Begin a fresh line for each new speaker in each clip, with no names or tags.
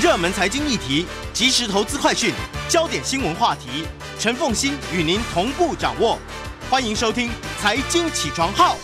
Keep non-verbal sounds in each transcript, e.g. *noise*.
热门财经议题、即时投资快讯、焦点新闻话题，陈凤馨与您同步掌握。欢迎收听《财经起床号》。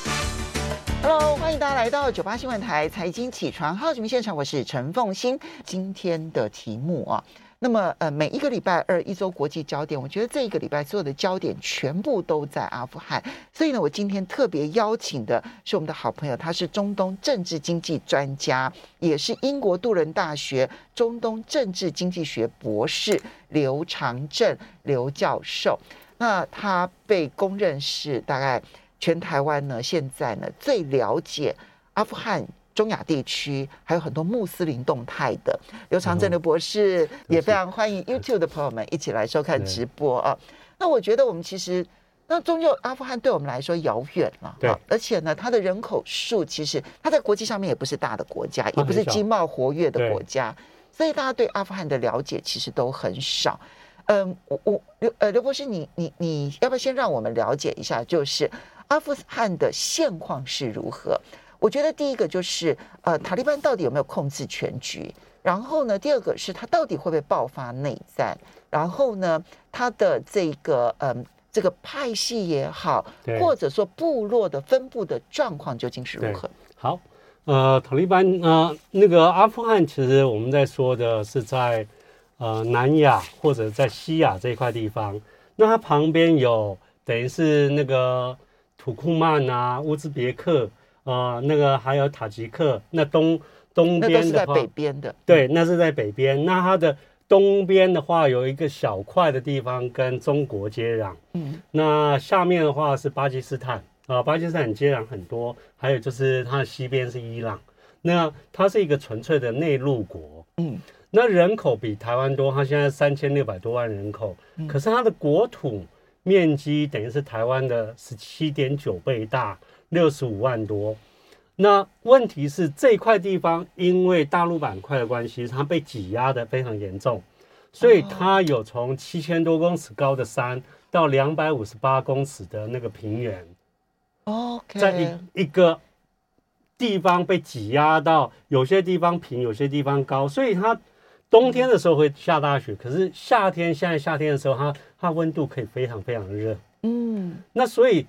Hello，欢迎大家来到九八新闻台《财经起床号》节目现场，我是陈凤馨。今天的题目啊。那么，呃，每一个礼拜二一周国际焦点，我觉得这一个礼拜所有的焦点全部都在阿富汗。所以呢，我今天特别邀请的是我们的好朋友，他是中东政治经济专家，也是英国杜伦大学中东政治经济学博士刘长正刘教授。那他被公认是大概全台湾呢现在呢最了解阿富汗。中亚地区还有很多穆斯林动态的。刘长正的博士，也非常欢迎 YouTube 的朋友们一起来收看直播啊。那我觉得我们其实，那终究阿富汗对我们来说遥远了，对，而且呢，它的人口数其实它在国际上面也不是大的国家，也不是经贸活跃的国家，所以大家对阿富汗的了解其实都很少。嗯，我我刘呃刘博士，你你你要不要先让我们了解一下，就是阿富汗的现况是如何？我觉得第一个就是，呃，塔利班到底有没有控制全局？然后呢，第二个是他到底会不会爆发内战？然后呢，他的这个，嗯、呃，这个派系也好，或者说部落的分布的状况究竟是如何？
好，呃，塔利班，呃，那个阿富汗，其实我们在说的是在呃南亚或者在西亚这一块地方，那它旁边有等于是那个土库曼啊、乌兹别克。啊、呃，那个还有塔吉克，那东东边的话，那是在
北边的，
对，那是在北边。那它的东边的话，有一个小块的地方跟中国接壤。嗯，那下面的话是巴基斯坦啊、呃，巴基斯坦接壤很多。还有就是它的西边是伊朗。那它是一个纯粹的内陆国。嗯，那人口比台湾多，它现在三千六百多万人口。嗯，可是它的国土面积等于是台湾的十七点九倍大。六十五万多，那问题是这块地方因为大陆板块的关系，它被挤压的非常严重，所以它有从七千多公尺高的山到两百五十八公尺的那个平原。
OK，
在一一个地方被挤压到，有些地方平，有些地方高，所以它冬天的时候会下大雪，可是夏天现在夏天的时候，它它温度可以非常非常热。嗯，那所以。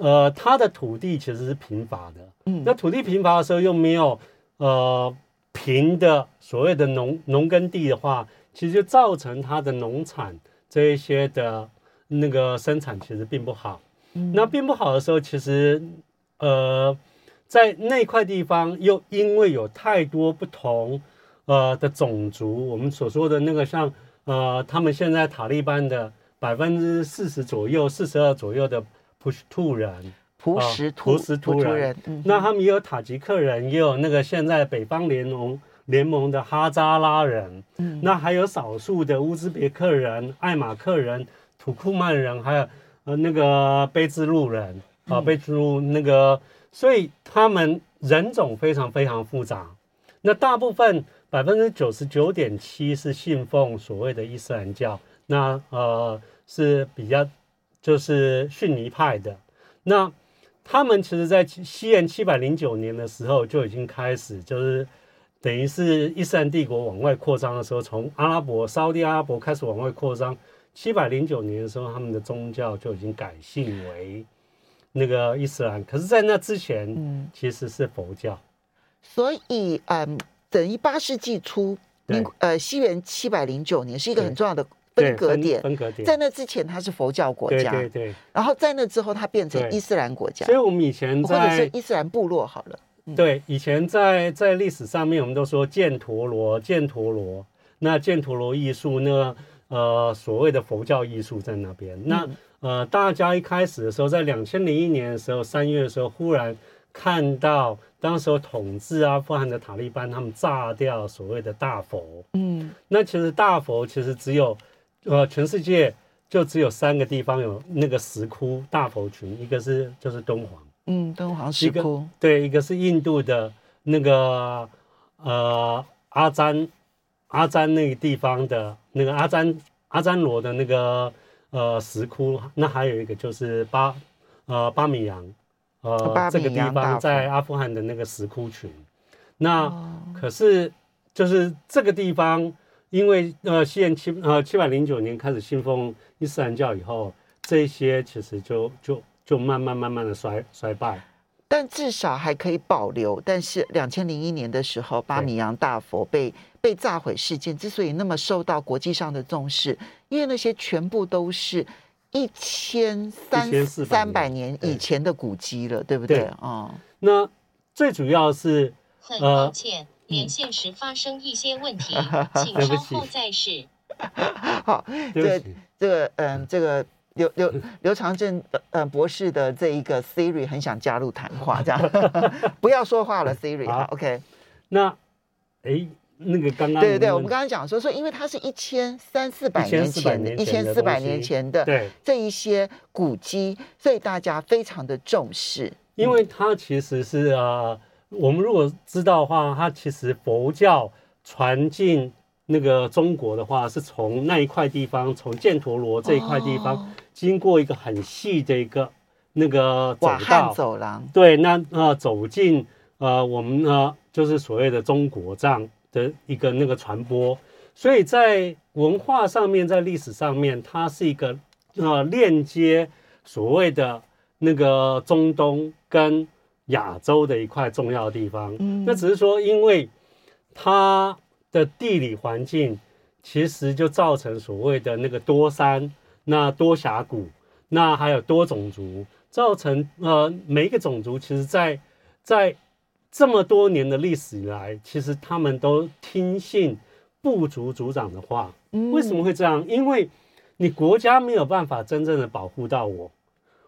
呃，它的土地其实是贫乏的，嗯，那土地贫乏的时候又没有呃平的所谓的农农耕地的话，其实就造成它的农产这一些的那个生产其实并不好。嗯，那并不好的时候，其实呃在那块地方又因为有太多不同呃的种族，我们所说的那个像呃他们现在塔利班的百分之四十左右、四十二左右的。普什图人，
普什图，
普什图人，那他们也有塔吉克人，也有那个现在北方联盟联盟的哈扎拉人，嗯，那还有少数的乌兹别克人、艾马克人、土库曼人，还有呃那个卑兹路人。啊，卑兹路那个，所以他们人种非常非常复杂。那大部分百分之九十九点七是信奉所谓的伊斯兰教，那呃是比较。就是逊尼派的，那他们其实，在西元七百零九年的时候就已经开始，就是等于是伊斯兰帝国往外扩张的时候，从阿拉伯、沙乌地阿拉伯开始往外扩张。七百零九年的时候，他们的宗教就已经改信为那个伊斯兰，可是，在那之前，嗯，其实是佛教。
所以，嗯，等于八世纪初，民呃，西元七百零九年是一个很重要的。分隔点，
分隔点，
在那之前它是佛教国家，
对对对，
然后在那之后它变成伊斯兰国家，
所以我们以前在
或者是伊斯兰部落好了，
嗯、对，以前在在历史上面我们都说犍陀罗，犍陀罗，那犍陀罗艺术呢，呃，所谓的佛教艺术在那边，嗯、那呃，大家一开始的时候，在两千零一年的时候，三月的时候，忽然看到当时候统治阿富汗的塔利班他们炸掉所谓的大佛，嗯，那其实大佛其实只有。呃，全世界就只有三个地方有那个石窟大佛群，一个是就是敦煌，
嗯，敦煌石窟，
对，一个是印度的那个呃阿詹阿詹那个地方的那个阿詹阿詹罗的那个呃石窟，那还有一个就是巴呃巴米扬呃这个地方在阿富汗的那个石窟群，那、哦、可是。就是这个地方，因为呃，西元七呃七百零九年开始信奉伊斯兰教以后，这些其实就就就慢慢慢慢的衰衰败。
但至少还可以保留。但是两千零一年的时候，巴米扬大佛被被炸毁事件之所以那么受到国际上的重视，因为那些全部都是一千三三百年以前的古迹了，对，不对？啊、嗯，
那最主要是
很抱歉，呃、连线时发生一些问题，请稍后再试。*laughs*
好，这个这个嗯，这个。刘刘刘长正呃博士的这一个 Siri 很想加入谈话，这样 *laughs* 不要说话了，Siri 好 OK。
那哎，那个刚刚
对对对，我们刚刚讲说说，因为它是一千三四百年前的，一千四百年前的这一些古迹，所以大家非常的重视。
因为它其实是啊，我们如果知道的话，它其实佛教传进那个中国的话，是从那一块地方，从犍陀罗这一块地方。哦经过一个很细的一个那个走道
走廊，
对，那呃走进呃我们呢就是所谓的中国这样的一个那个传播，所以在文化上面，在历史上面，它是一个呃链接所谓的那个中东跟亚洲的一块重要的地方。嗯，那只是说，因为它的地理环境，其实就造成所谓的那个多山。那多峡谷，那还有多种族，造成呃每一个种族，其实在在这么多年的历史以来，其实他们都听信部族族长的话。为什么会这样？因为你国家没有办法真正的保护到我，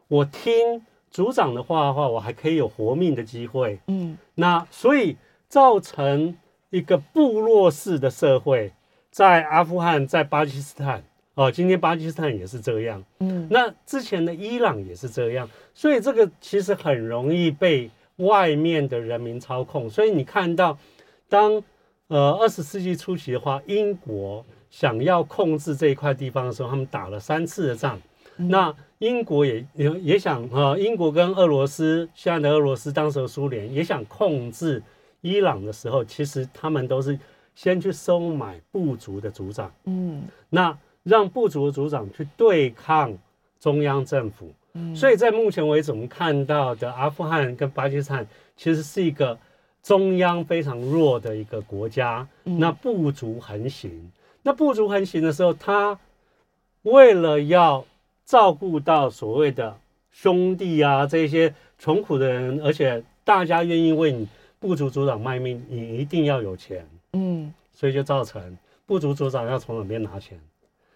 我听族长的话的话，我还可以有活命的机会。嗯，那所以造成一个部落式的社会，在阿富汗，在巴基斯坦。哦，今天巴基斯坦也是这样，嗯，那之前的伊朗也是这样，所以这个其实很容易被外面的人民操控。所以你看到，当呃二十世纪初期的话，英国想要控制这一块地方的时候，他们打了三次的仗。嗯、那英国也也也想呃，英国跟俄罗斯，现在的俄罗斯，当时的苏联也想控制伊朗的时候，其实他们都是先去收买部族的族长，嗯，那。让部族的族长去对抗中央政府，嗯，所以在目前为止，我们看到的阿富汗跟巴基斯坦其实是一个中央非常弱的一个国家，那部族横行。那部族横行的时候，他为了要照顾到所谓的兄弟啊这些穷苦的人，而且大家愿意为你部族族长卖命，你一定要有钱，嗯，所以就造成部族族长要从哪边拿钱？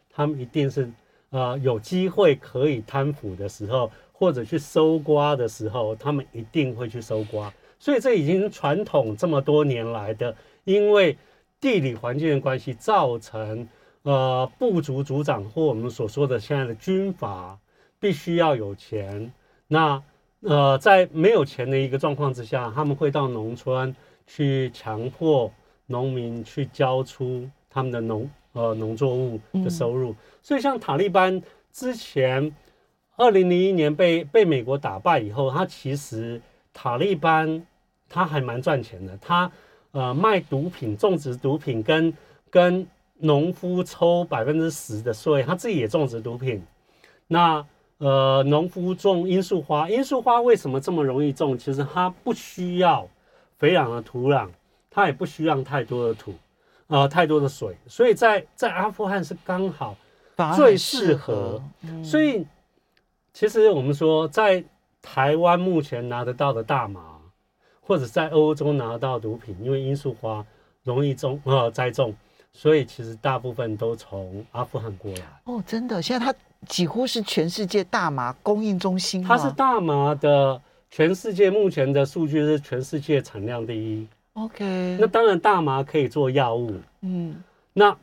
他们一定是，呃，有机会可以贪腐的时候，或者去搜刮的时候，他们一定会去搜刮。所以这已经传统这么多年来的，因为地理环境的关系，造成呃部族族长或我们所说的现在的军阀必须要有钱。那呃在没有钱的一个状况之下，他们会到农村去强迫农民去交出他们的农。呃，农作物的收入，所以像塔利班之前，二零零一年被被美国打败以后，他其实塔利班他还蛮赚钱的，他呃卖毒品、种植毒品跟，跟跟农夫抽百分之十的税，他自己也种植毒品。那呃，农夫种罂粟花，罂粟花为什么这么容易种？其实它不需要肥壤的土壤，它也不需要太多的土。呃，太多的水，所以在在阿富汗是刚好最适合。嗯、所以其实我们说，在台湾目前拿得到的大麻，或者在欧洲拿得到毒品，因为罂粟花容易种呃栽种，所以其实大部分都从阿富汗过来。
哦，真的，现在它几乎是全世界大麻供应中心。
它是大麻的全世界目前的数据是全世界产量第一。
OK，
那当然大麻可以做药物，嗯，那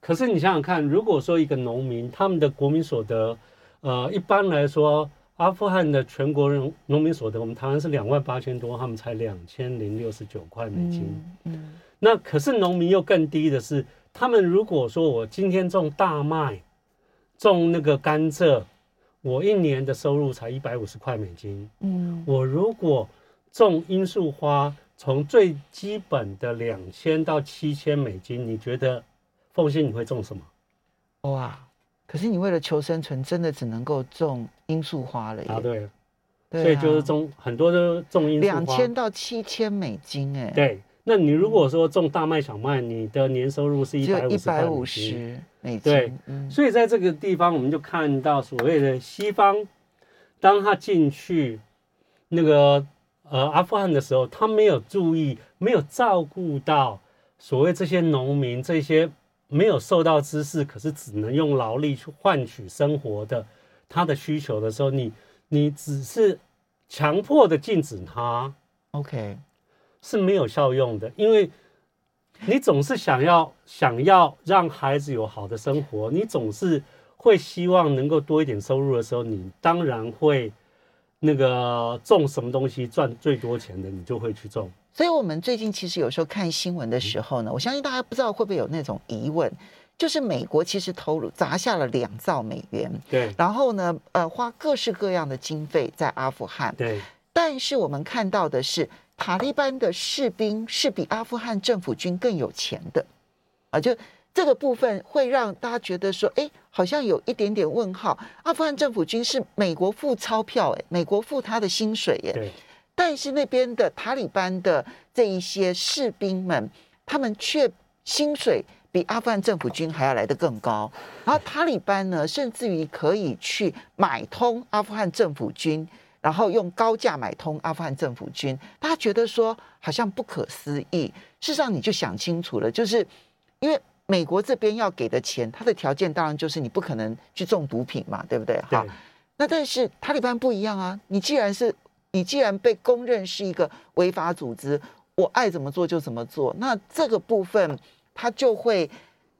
可是你想想看，如果说一个农民他们的国民所得，呃，一般来说，阿富汗的全国人农民所得，我们台湾是两万八千多，他们才两千零六十九块美金，嗯，嗯，那可是农民又更低的是，他们如果说我今天种大麦，种那个甘蔗，我一年的收入才一百五十块美金，嗯，我如果种罂粟花。从最基本的两千到七千美金，你觉得凤馨你会种什么？
哇！可是你为了求生存，真的只能够种罂粟花了耶。
啊，对，
对啊，
所以就是种很多都种罂粟花。
两千到七千美金，哎，
对。那你如果说种大麦、小麦，你的年收入是一百五十，
一百五十美金。
对，嗯，所以在这个地方，我们就看到所谓的西方，当他进去那个呃阿富汗的时候，他没有注意，没有照顾到所谓这些农民这些。没有受到知识，可是只能用劳力去换取生活的他的需求的时候，你你只是强迫的禁止他
，OK，
是没有效用的，因为你总是想要想要让孩子有好的生活，你总是会希望能够多一点收入的时候，你当然会那个种什么东西赚最多钱的，你就会去种。
所以，我们最近其实有时候看新闻的时候呢，我相信大家不知道会不会有那种疑问，就是美国其实投入砸下了两兆美元，
对，
然后呢，呃，花各式各样的经费在阿富汗，
对，
但是我们看到的是，塔利班的士兵是比阿富汗政府军更有钱的，啊，就这个部分会让大家觉得说，哎，好像有一点点问号。阿富汗政府军是美国付钞票，哎，美国付他的薪水，哎，对。但是那边的塔利班的这一些士兵们，他们却薪水比阿富汗政府军还要来得更高。然后塔利班呢，甚至于可以去买通阿富汗政府军，然后用高价买通阿富汗政府军。大家觉得说好像不可思议。事实上，你就想清楚了，就是因为美国这边要给的钱，它的条件当然就是你不可能去种毒品嘛，对不对？好，那但是塔利班不一样啊，你既然是。你既然被公认是一个违法组织，我爱怎么做就怎么做，那这个部分他就会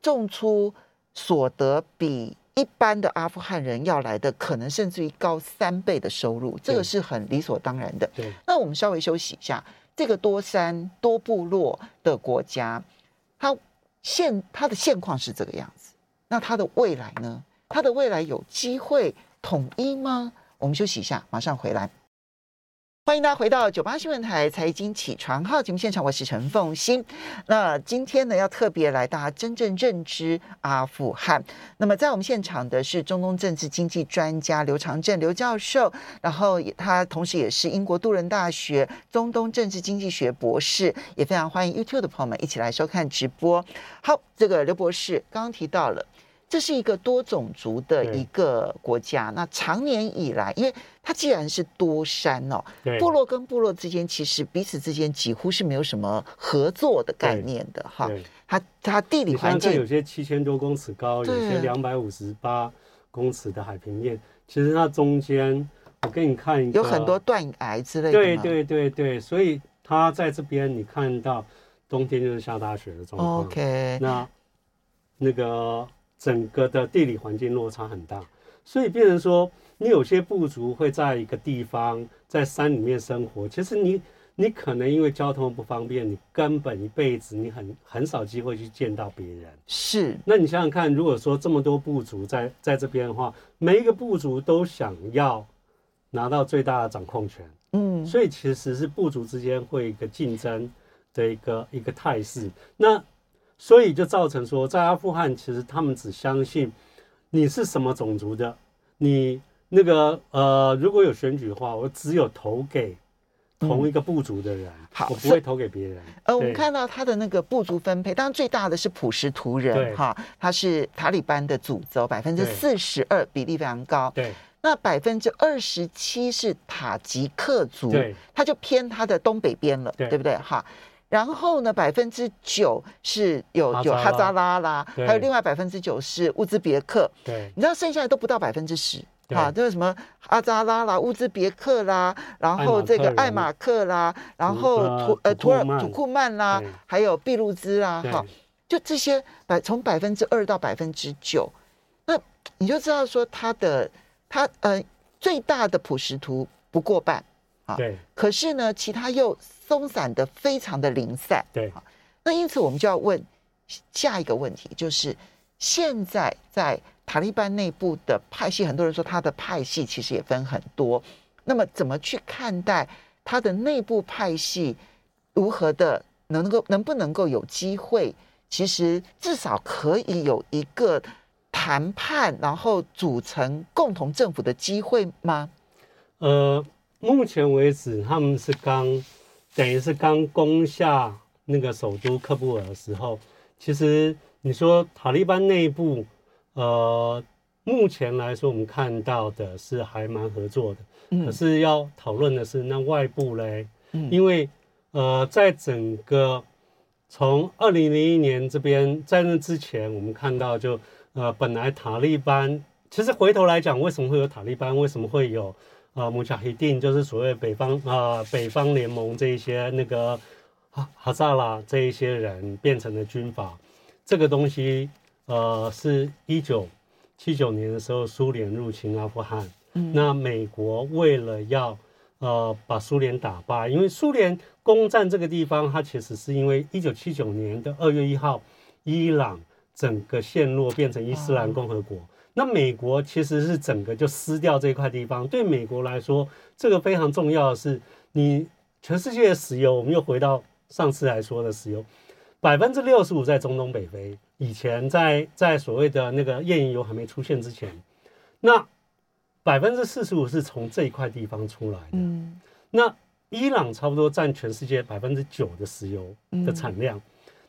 种出所得比一般的阿富汗人要来的可能甚至于高三倍的收入，这个是很理所当然的。
对，
那我们稍微休息一下，这个多山多部落的国家，它现它的现况是这个样子，那它的未来呢？它的未来有机会统一吗？我们休息一下，马上回来。欢迎大家回到九八新闻台财经起床号节目现场，我是陈凤欣。那今天呢，要特别来大家真正认知阿富汗。那么在我们现场的是中东政治经济专家刘长正刘教授，然后他同时也是英国杜伦大学中东政治经济学博士，也非常欢迎 YouTube 的朋友们一起来收看直播。好，这个刘博士刚刚提到了。这是一个多种族的一个国家。那长年以来，因为它既然是多山哦，部落跟部落之间其实彼此之间几乎是没有什么合作的概念的哈。它它地理环境
有些七千多公尺高，有些两百五十八公尺的海平面。其实它中间，我给你看一个，
有很多断崖之类的。
对对对对，所以它在这边你看到冬天就是下大雪的状况。
OK，
那那个。整个的地理环境落差很大，所以变成说，你有些部族会在一个地方，在山里面生活。其实你，你可能因为交通不方便，你根本一辈子你很很少机会去见到别人。
是，
那你想想看，如果说这么多部族在在这边的话，每一个部族都想要拿到最大的掌控权。嗯，所以其实是部族之间会一个竞争的一个一个态势。那所以就造成说，在阿富汗，其实他们只相信你是什么种族的，你那个呃，如果有选举的话，我只有投给同一个部族的人，好、嗯，我不会投给别人。
呃，我们看到他的那个部族分配，当然最大的是普什图人，哈，他是塔利班的主轴，百分之四十二，比例非常高。
对，
那百分之二十七是塔吉克族，对，他就偏他的东北边了，对，对不对？哈。然后呢，百分之九是有有哈扎拉啦，还有另外百分之九是乌兹别克。
对，
你知道剩下的都不到百分之十，哈，就是什么阿扎拉啦、乌兹别克啦，然后这个艾马克啦，然后土呃土尔土库曼啦，还有俾路兹啦，哈，就这些百从百分之二到百分之九，那你就知道说它的它呃最大的普什图不过半
啊。
对，可是呢，其他又松散的非常的零散。
对，
那因此我们就要问下一个问题，就是现在在塔利班内部的派系，很多人说他的派系其实也分很多。那么怎么去看待他的内部派系如何的能够能不能够有机会，其实至少可以有一个谈判，然后组成共同政府的机会吗？
呃，目前为止他们是刚等于是刚攻下那个首都喀布尔的时候，其实你说塔利班内部，呃。目前来说，我们看到的是还蛮合作的，嗯、可是要讨论的是那外部嘞，嗯、因为呃，在整个从二零零一年这边在那之前，我们看到就呃，本来塔利班其实回头来讲，为什么会有塔利班？为什么会有呃穆加希定？就是所谓北方啊、呃、北方联盟这一些那个哈哈萨拉这一些人变成了军阀，这个东西呃是一九。七九年的时候，苏联入侵阿富汗，嗯，那美国为了要呃把苏联打败，因为苏联攻占这个地方，它其实是因为一九七九年的二月一号，伊朗整个陷落变成伊斯兰共和国，那美国其实是整个就撕掉这块地方。对美国来说，这个非常重要的是，你全世界的石油，我们又回到上次来说的石油，百分之六十五在中东北非。以前在在所谓的那个页岩油还没出现之前，那百分之四十五是从这一块地方出来的。嗯，那伊朗差不多占全世界百分之九的石油的产量。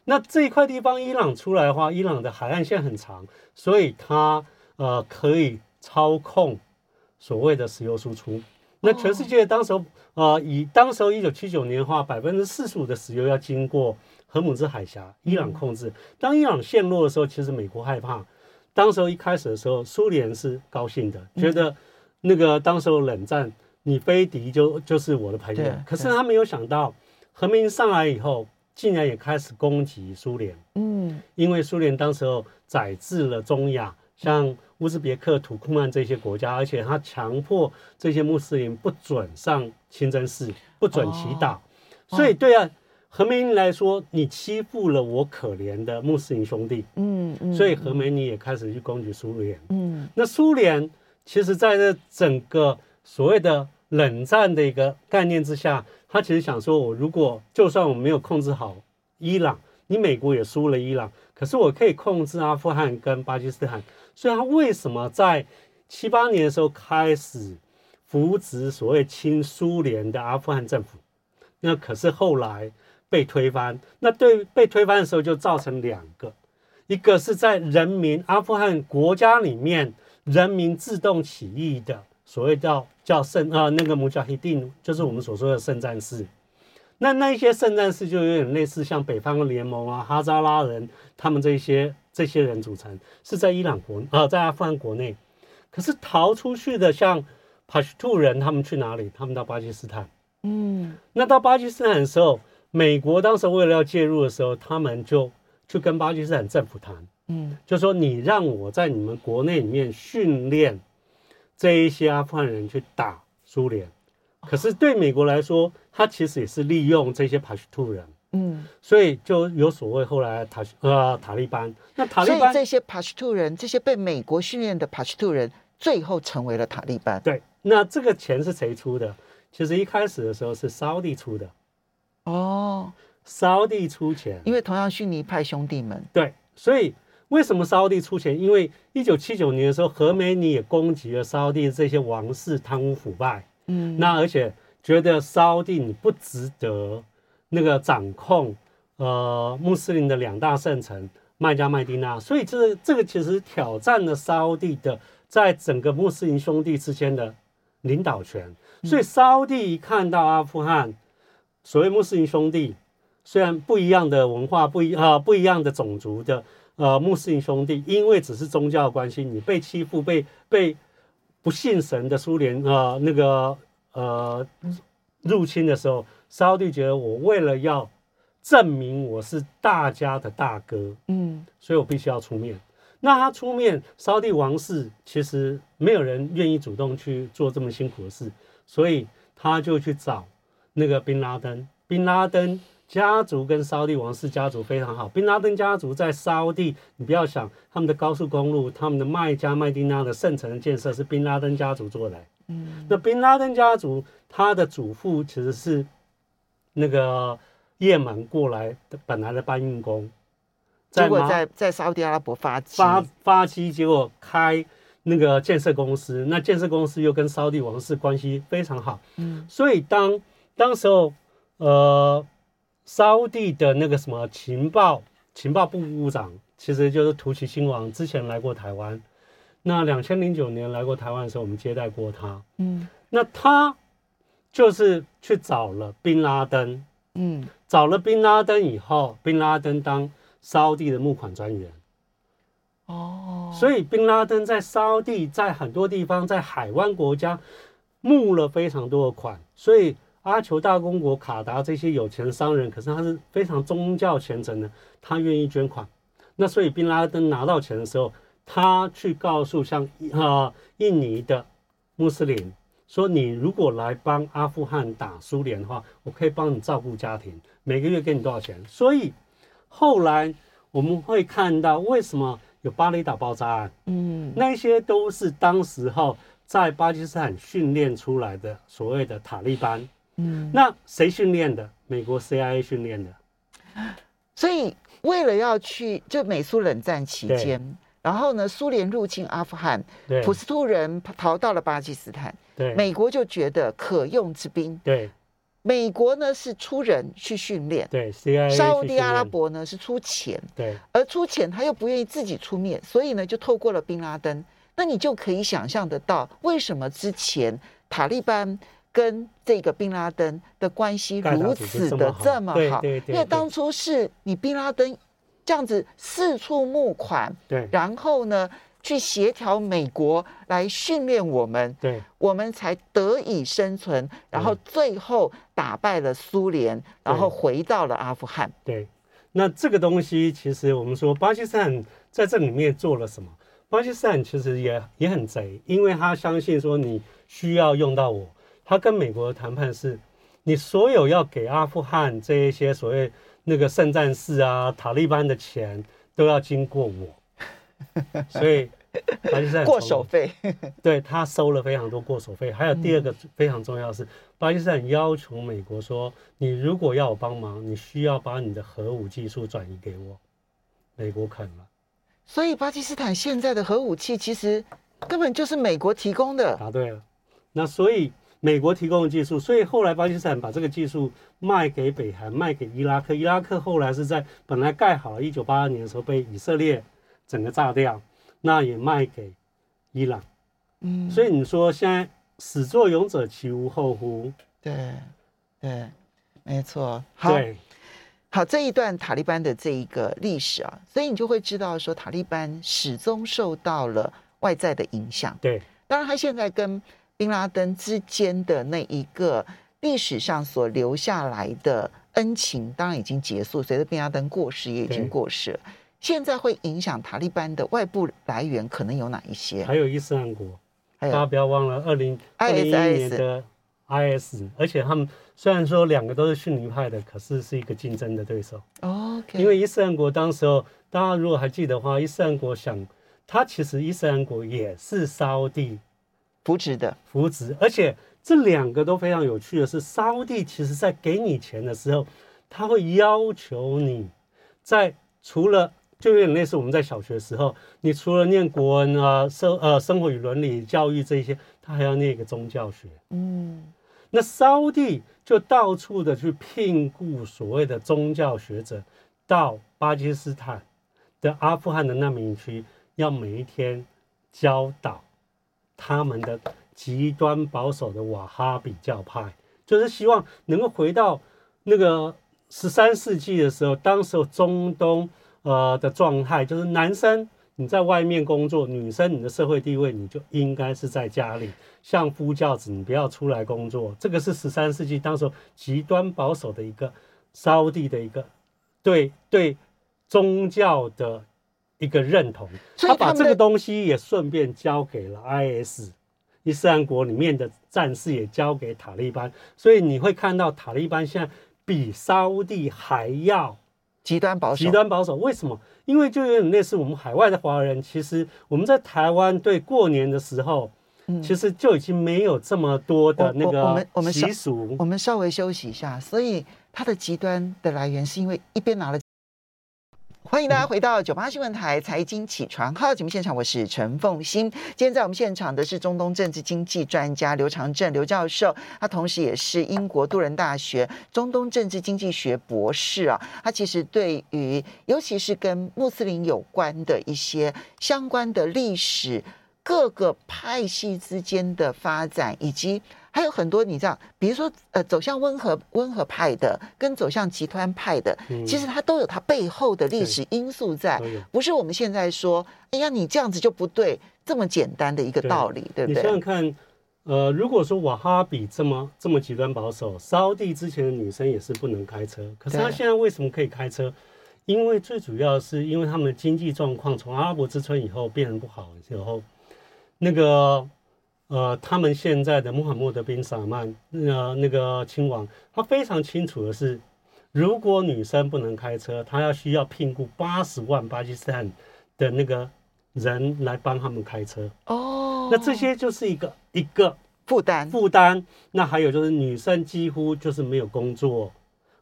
那这一块地方伊朗出来的话，伊朗的海岸线很长，所以它呃可以操控所谓的石油输出。那全世界当时候呃以当时候一九七九年的话，百分之四十五的石油要经过。荷姆兹海峡，伊朗控制。当伊朗陷落的时候，其实美国害怕。当时候一开始的时候，苏联是高兴的，觉得那个当时候冷战，你非敌就就是我的朋友。可是他没有想到，和平上来以后，竟然也开始攻击苏联。嗯，因为苏联当时候宰制了中亚，像乌兹别克、土库曼这些国家，而且他强迫这些穆斯林不准上清真寺，不准祈祷。所以对啊。何梅尼来说，你欺负了我可怜的穆斯林兄弟，嗯，嗯，所以何梅尼也开始去攻击苏联，嗯，那苏联其实在这整个所谓的冷战的一个概念之下，他其实想说，我如果就算我没有控制好伊朗，你美国也输了伊朗，可是我可以控制阿富汗跟巴基斯坦，所以他为什么在七八年的时候开始扶植所谓亲苏联的阿富汗政府？那可是后来。被推翻，那对被推翻的时候就造成两个，一个是在人民阿富汗国家里面人民自动起义的所谓叫叫圣啊那个穆加希丁，就是我们所说的圣战士。那那一些圣战士就有点类似像北方联盟啊哈扎拉人他们这些这些人组成，是在伊朗国啊在阿富汗国内，可是逃出去的像帕什图人他们去哪里？他们到巴基斯坦。嗯，那到巴基斯坦的时候。美国当时为了要介入的时候，他们就去跟巴基斯坦政府谈，嗯，就说你让我在你们国内里面训练这一些阿富汗人去打苏联，可是对美国来说，他其实也是利用这些帕什图人，嗯，所以就有所谓后来塔呃塔利班，那塔利班
这些帕什图人，这些被美国训练的帕什图人，最后成为了塔利班。
对，那这个钱是谁出的？其实一开始的时候是沙乌地出的。
哦，
沙乌地出钱，
因为同样逊尼派兄弟们
对，所以为什么沙乌地出钱？因为一九七九年的时候，何梅尼也攻击了沙乌地这些王室贪污腐败，嗯，那而且觉得沙乌地你不值得那个掌控呃穆斯林的两大圣城麦加麦地那，所以这这个其实挑战了沙乌地的在整个穆斯林兄弟之间的领导权，所以沙乌地一看到阿富汗。所谓穆斯林兄弟，虽然不一样的文化，不一啊不一样的种族的呃穆斯林兄弟，因为只是宗教关系，你被欺负，被被不信神的苏联啊那个呃入侵的时候，沙乌地觉得我为了要证明我是大家的大哥，嗯，所以我必须要出面。那他出面，沙乌地王室其实没有人愿意主动去做这么辛苦的事，所以他就去找。那个宾拉登，宾拉登家族跟沙乌地王室家族非常好。宾拉登家族在沙乌地，你不要想他们的高速公路、他们的麦加麦地那的圣城的建设是宾拉登家族做的。嗯，那宾拉登家族他的祖父其实是那个叶门过来的本来的搬运工，
结果在在沙乌地阿拉伯发迹
发发迹，结果开那个建设公司，那建设公司又跟沙乌地王室关系非常好，嗯，所以当当时候呃沙乌地的那个什么情报情报部部长，其实就是突厥亲王，之前来过台湾，那两千零九年来过台湾的时候，我们接待过他，嗯，那他就是去找了宾拉登。嗯，找了宾拉登以后，宾拉登当沙乌地的募款专员。哦，所以宾拉登在沙乌地，在很多地方，在海湾国家募了非常多的款。所以阿酋大公国卡达这些有钱商人，可是他是非常宗教虔诚的，他愿意捐款。那所以宾拉登拿到钱的时候，他去告诉像啊印尼的穆斯林。说你如果来帮阿富汗打苏联的话，我可以帮你照顾家庭，每个月给你多少钱？所以后来我们会看到为什么有巴厘岛爆炸案，嗯，那些都是当时候在巴基斯坦训练出来的所谓的塔利班，嗯，那谁训练的？美国 CIA 训练的。
所以为了要去，就美苏冷战期间。然后呢，苏联入侵阿富汗，对普什图人逃到了巴基斯坦，对美国就觉得可用之兵，对美国呢是出人去训练，对沙乌地阿拉伯呢是出钱，对而出钱他又不愿意自己出面，所以呢就透过了宾拉登。那你就可以想象得到，为什么之前塔利班跟这个宾拉登的关系如此的这么好？因为当初是你宾拉登。这样子四处募款，对，然后呢，去协调美国来训练我们，对，我们才得以生存，然后最后打败了苏联，然后回到了阿富汗。
对，那这个东西其实我们说巴基斯坦在这里面做了什么？巴基斯坦其实也也很贼，因为他相信说你需要用到我，他跟美国的谈判是，你所有要给阿富汗这一些所谓。那个圣战士啊，塔利班的钱都要经过我，*laughs* 所以巴基斯坦
过手费，
对他收了非常多过手费。还有第二个非常重要的是，巴基斯坦要求美国说，你如果要我帮忙，你需要把你的核武技术转移给我。美国肯了，
所以巴基斯坦现在的核武器其实根本就是美国提供的。
答对了，那所以。美国提供的技术，所以后来巴基斯坦把这个技术卖给北韩，卖给伊拉克。伊拉克后来是在本来盖好了，一九八二年的时候被以色列整个炸掉，那也卖给伊朗。嗯，所以你说现在始作俑者其无后乎？
对，对，没错。好，对好，这一段塔利班的这一个历史啊，所以你就会知道说，塔利班始终受到了外在的影响。对，当然他现在跟。宾拉登之间的那一个历史上所留下来的恩情，当然已经结束。随着宾拉登过世，也已经过世了。现在会影响塔利班的外部来源，可能有哪一些？
还有伊斯兰国，大家不要忘了二零二零一年的 IS，而且他们虽然说两个都是逊尼派的，可是是一个竞争的对手。因为伊斯兰国当时候，大家如果还记得的话，伊斯兰国想，他其实伊斯兰国也是沙乌地。
扶植的
扶植，而且这两个都非常有趣的是，沙乌地其实在给你钱的时候，他会要求你在除了就有点类似我们在小学时候，你除了念国文啊、生呃生活与伦理教育这些，他还要念一个宗教学。嗯，那沙乌地就到处的去聘雇所谓的宗教学者到巴基斯坦的阿富汗的难民区，要每一天教导。他们的极端保守的瓦哈比教派，就是希望能够回到那个十三世纪的时候，当时候中东呃的状态，就是男生你在外面工作，女生你的社会地位你就应该是在家里，相夫教子，你不要出来工作。这个是十三世纪当时极端保守的一个沙地的一个对对宗教的。一个认同，他把这个东西也顺便交给了 IS，伊斯兰国里面的战士也交给塔利班，所以你会看到塔利班现在比沙乌地还要
极端保守。
极端保守，为什么？因为就有点类似我们海外的华人，其实我们在台湾对过年的时候，嗯，其实就已经没有这么多的那个习俗。
我们稍微休息一下，所以它的极端的来源是因为一边拿了。欢迎大家回到九八新闻台财经起床号节目现场，我是陈凤欣。今天在我们现场的是中东政治经济专家刘长正刘教授，他同时也是英国杜伦大学中东政治经济学博士啊。他其实对于尤其是跟穆斯林有关的一些相关的历史。各个派系之间的发展，以及还有很多你知道，比如说呃，走向温和温和派的，跟走向极端派的，嗯、其实它都有它背后的历史因素在，不是我们现在说，哎呀，你这样子就不对，这么简单的一个道理，对，对不对？
你想想看，呃，如果说瓦哈比这么这么极端保守，沙地之前的女生也是不能开车，可是她现在为什么可以开车？因为最主要是因为他们的经济状况从阿拉伯之春以后变得不好的时候。那个，呃，他们现在的穆罕默德宾萨曼，呃，那个亲王，他非常清楚的是，如果女生不能开车，他要需要聘雇八十万巴基斯坦的那个人来帮他们开车。哦，那这些就是一个一个负担负担。那还有就是女生几乎就是没有工作，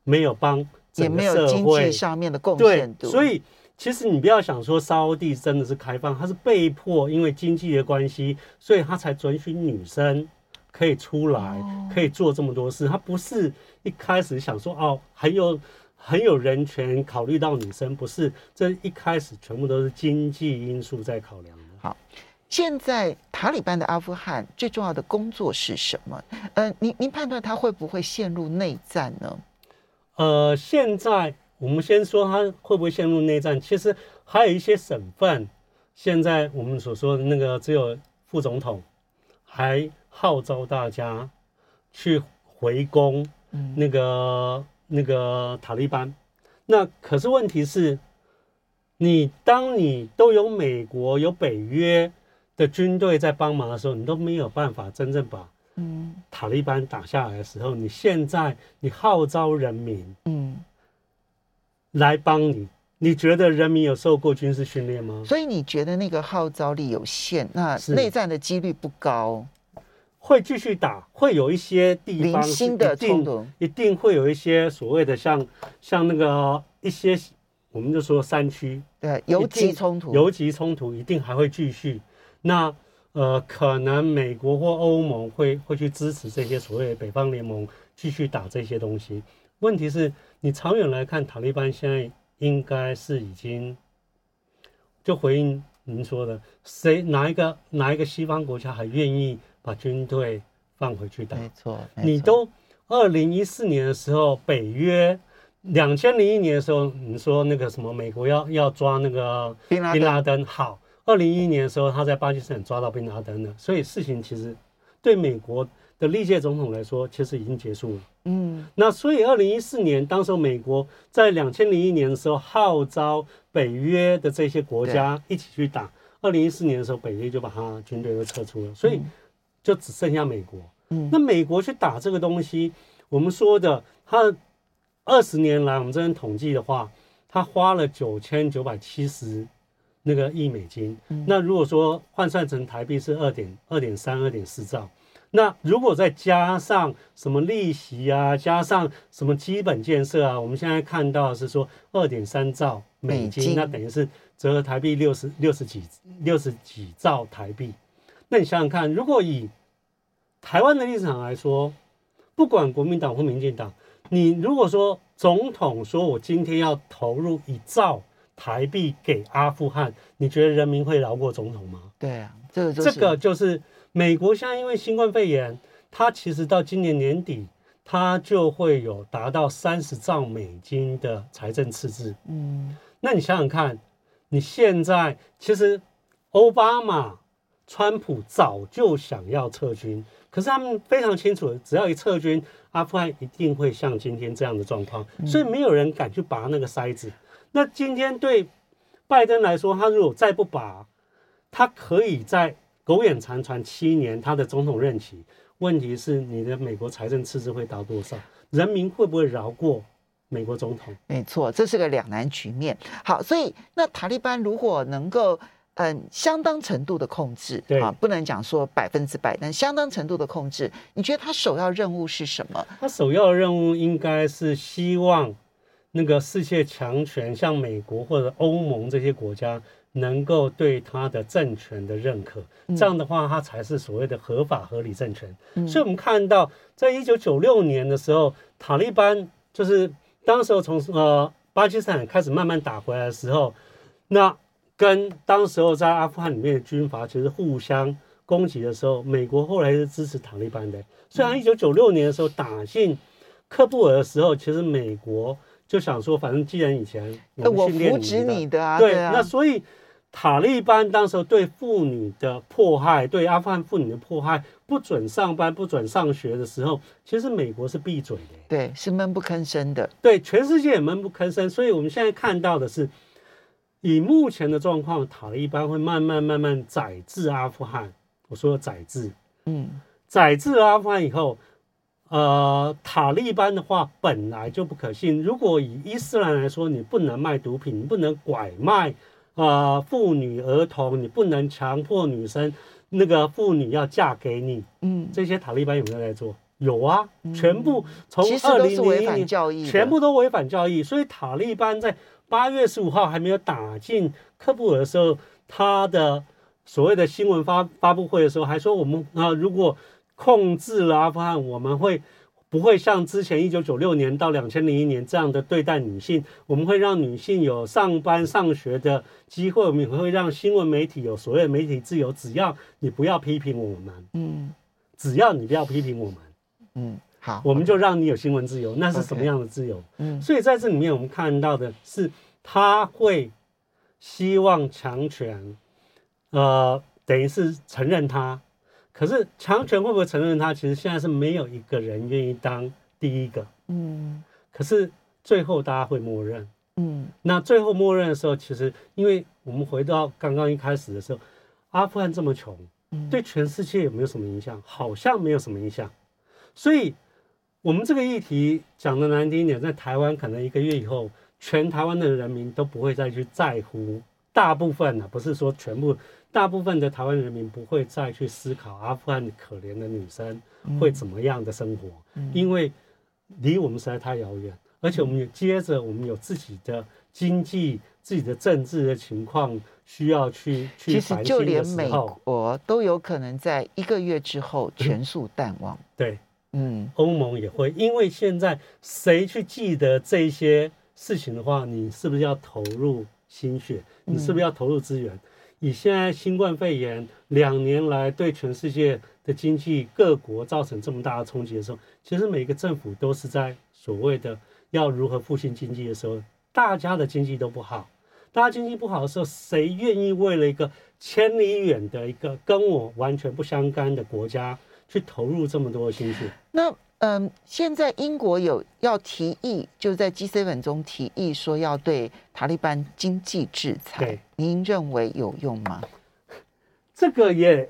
没有帮也没有经济上面的贡献度。对，所以。其实你不要想说沙乌地真的是开放，它是被迫，因为经济的关系，所以他才准许女生可以出来，可以做这么多事。他不是一开始想说哦，很有很有人权，考虑到女生，不是，这一开始全部都是经济因素在考量的。
好，现在塔利班的阿富汗最重要的工作是什么？呃，您您判断他会不会陷入内战呢？
呃，现在。我们先说他会不会陷入内战？其实还有一些省份，现在我们所说的那个只有副总统，还号召大家去回攻那个那个塔利班。那可是问题是，你当你都有美国有北约的军队在帮忙的时候，你都没有办法真正把嗯塔利班打下来的时候，你现在你号召人民嗯。来帮你，你觉得人民有受过军事训练吗？
所以你觉得那个号召力有限，那内战的几率不高，
会继续打，会有一些地方
新的冲突，
一定会有一些所谓的像像那个一些，我们就说山区，
对，游击冲突，
游击冲突一定还会继续。那呃，可能美国或欧盟会会去支持这些所谓的北方联盟继续打这些东西。问题是。你长远来看，塔利班现在应该是已经就回应您说的，谁哪一个哪一个西方国家还愿意把军队放回去打？
没错，
你都二零一四年的时候，北约两千零一年的时候，你说那个什么美国要要抓那个宾拉登，宾拉登好，二零一一年的时候，他在巴基斯坦抓到宾拉登了，所以事情其实对美国。的历届总统来说，其实已经结束了。嗯，那所以二零一四年，当时美国在两千零一年的时候号召北约的这些国家一起去打。二零一四年的时候，北约就把他军队都撤出了，所以就只剩下美国。嗯，那美国去打这个东西，我们说的，他二十年来，我们这边统计的话，他花了九千九百七十那个亿美金。那如果说换算成台币是二点二点三二点四兆。那如果再加上什么利息啊，加上什么基本建设啊，我们现在看到是说二点三兆美金，那等于是折合台币六十六十几六十几兆台币。那你想想看，如果以台湾的立场来说，不管国民党或民进党，你如果说总统说我今天要投入一兆台币给阿富汗，你觉得人民会饶过总统吗？
对啊，这个就是、
这个就是。美国现在因为新冠肺炎，它其实到今年年底，它就会有达到三十兆美金的财政赤字。嗯，那你想想看，你现在其实奥巴马、川普早就想要撤军，可是他们非常清楚，只要一撤军，阿富汗一定会像今天这样的状况，所以没有人敢去拔那个筛子。那今天对拜登来说，他如果再不拔，他可以在。苟延残喘七年，他的总统任期，问题是你的美国财政赤字会到多少？人民会不会饶过美国总统？
没错，这是个两难局面。好，所以那塔利班如果能够嗯，相当程度的控制，
对
啊，不能讲说百分之百，但相当程度的控制。你觉得他首要任务是什么？
他首要任务应该是希望那个世界强权，像美国或者欧盟这些国家，能够对他的政权的认可。嗯、这样的话，他才是所谓的合法合理政权。嗯、所以，我们看到，在一九九六年的时候，塔利班就是当时候从呃巴基斯坦开始慢慢打回来的时候，那。跟当时候在阿富汗里面的军阀其实互相攻击的时候，美国后来是支持塔利班的。虽然一九九六年的时候打进喀布尔的时候，其实美国就想说，反正既然以前我们训练
扶持你的啊，
对，
对啊，
那所以塔利班当时候对妇女的迫害，对阿富汗妇女的迫害，不准上班、不准上学的时候，其实美国是闭嘴的，
对，是闷不吭声的，
对，全世界也闷不吭声。所以我们现在看到的是。以目前的状况，塔利班会慢慢慢慢宰制阿富汗。我说宰制，嗯，宰制阿富汗以后，呃，塔利班的话本来就不可信。如果以伊斯兰来说，你不能卖毒品，你不能拐卖啊、呃、妇女儿童，你不能强迫女生那个妇女要嫁给你。嗯，这些塔利班有没有在做？有啊，全部从二零零一年，全部都违反教义。所以塔利班在。八月十五号还没有打进喀布尔的时候，他的所谓的新闻发发布会的时候还说，我们啊如果控制了阿富汗，我们会不会像之前一九九六年到两千零一年这样的对待女性？我们会让女性有上班上学的机会，我们会让新闻媒体有所谓的媒体自由，只要你不要批评我们，嗯，只要你不要批评我们，嗯。
好，
我们就让你有新闻自由，那是什么样的自由？嗯，所以在这里面我们看到的是，他会希望强权，呃，等于是承认他，可是强权会不会承认他？其实现在是没有一个人愿意当第一个，嗯，可是最后大家会默认，嗯，那最后默认的时候，其实因为我们回到刚刚一开始的时候，阿富汗这么穷，对全世界有没有什么影响？好像没有什么影响，所以。我们这个议题讲的难听一点，在台湾可能一个月以后，全台湾的人民都不会再去在乎。大部分呢，不是说全部，大部分的台湾人民不会再去思考阿富汗可怜的女生会怎么样的生活，因为离我们实在太遥远。而且我们也接着，我们有自己的经济、自己的政治的情况需要去去反省的时候，
其实就连美国都有可能在一个月之后全数淡忘。
对。嗯，欧盟也会，因为现在谁去记得这些事情的话，你是不是要投入心血？你是不是要投入资源？以现在新冠肺炎两年来对全世界的经济各国造成这么大的冲击的时候，其实每个政府都是在所谓的要如何复兴经济的时候，大家的经济都不好，大家经济不好的时候，谁愿意为了一个千里远的一个跟我完全不相干的国家？去投入这么多的心血，
那嗯，现在英国有要提议，就在 G7 中提议说要对塔利班经济制裁，对您认为有用吗？
这个也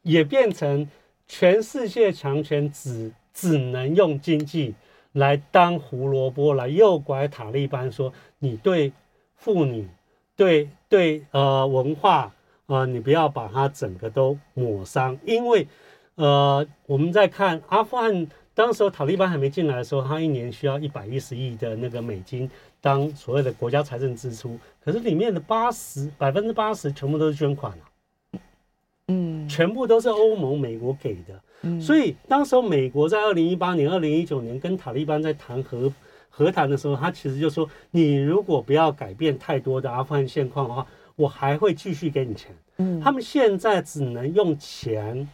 也变成全世界强权只只能用经济来当胡萝卜来诱拐塔利班，说你对妇女、对对呃文化啊、呃，你不要把它整个都抹伤，因为。呃，我们在看阿富汗，当时候塔利班还没进来的时候，他一年需要一百一十亿的那个美金当所谓的国家财政支出，可是里面的八十百分之八十全部都是捐款啊，嗯，全部都是欧盟、美国给的，嗯，所以当时候美国在二零一八年、二零一九年跟塔利班在谈和和谈的时候，他其实就说，你如果不要改变太多的阿富汗现况的话，我还会继续给你钱，嗯，他们现在只能用钱。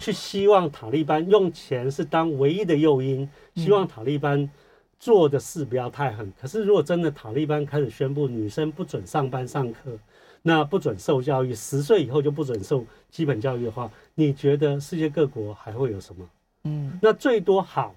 去希望塔利班用钱是当唯一的诱因，希望塔利班做的事不要太狠。可是如果真的塔利班开始宣布女生不准上班上课，那不准受教育，十岁以后就不准受基本教育的话，你觉得世界各国还会有什么？嗯，那最多好，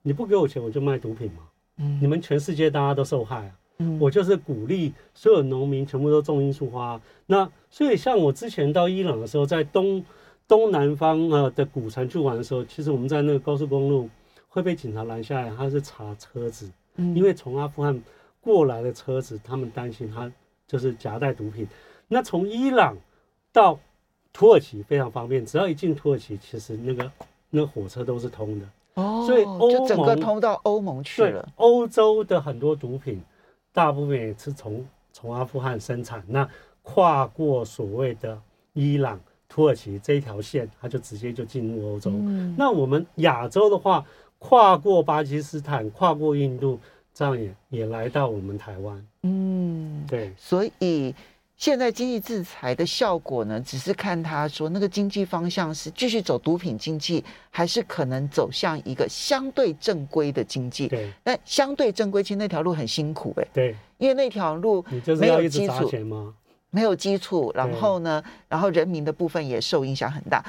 你不给我钱我就卖毒品嘛。嗯，你们全世界大家都受害啊。嗯，我就是鼓励所有农民全部都种罂粟花。那所以像我之前到伊朗的时候，在东。东南方呃的古城去玩的时候，其实我们在那个高速公路会被警察拦下来，他是查车子，因为从阿富汗过来的车子，他们担心他就是夹带毒品。那从伊朗到土耳其非常方便，只要一进土耳其，其实那个那个火车都是通的。
哦，
所以欧盟
就整个通到欧盟去了。
欧洲的很多毒品，大部分也是从从阿富汗生产，那跨过所谓的伊朗、土耳其这一条线，它就直接就进入欧洲。嗯、那我们亚洲的话，跨过巴基斯坦，跨过印度，这样也也来到我们台湾。嗯，对，
所以。现在经济制裁的效果呢，只是看他说那个经济方向是继续走毒品经济，还是可能走向一个相对正规的经济。
对，
但相对正规其实那条路很辛苦哎、欸。
对，
因为那条路你就是没有基础，没有基础，然后呢，然后人民的部分也受影响很大。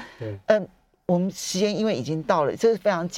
嗯，我们时间因为已经到了，这是非常。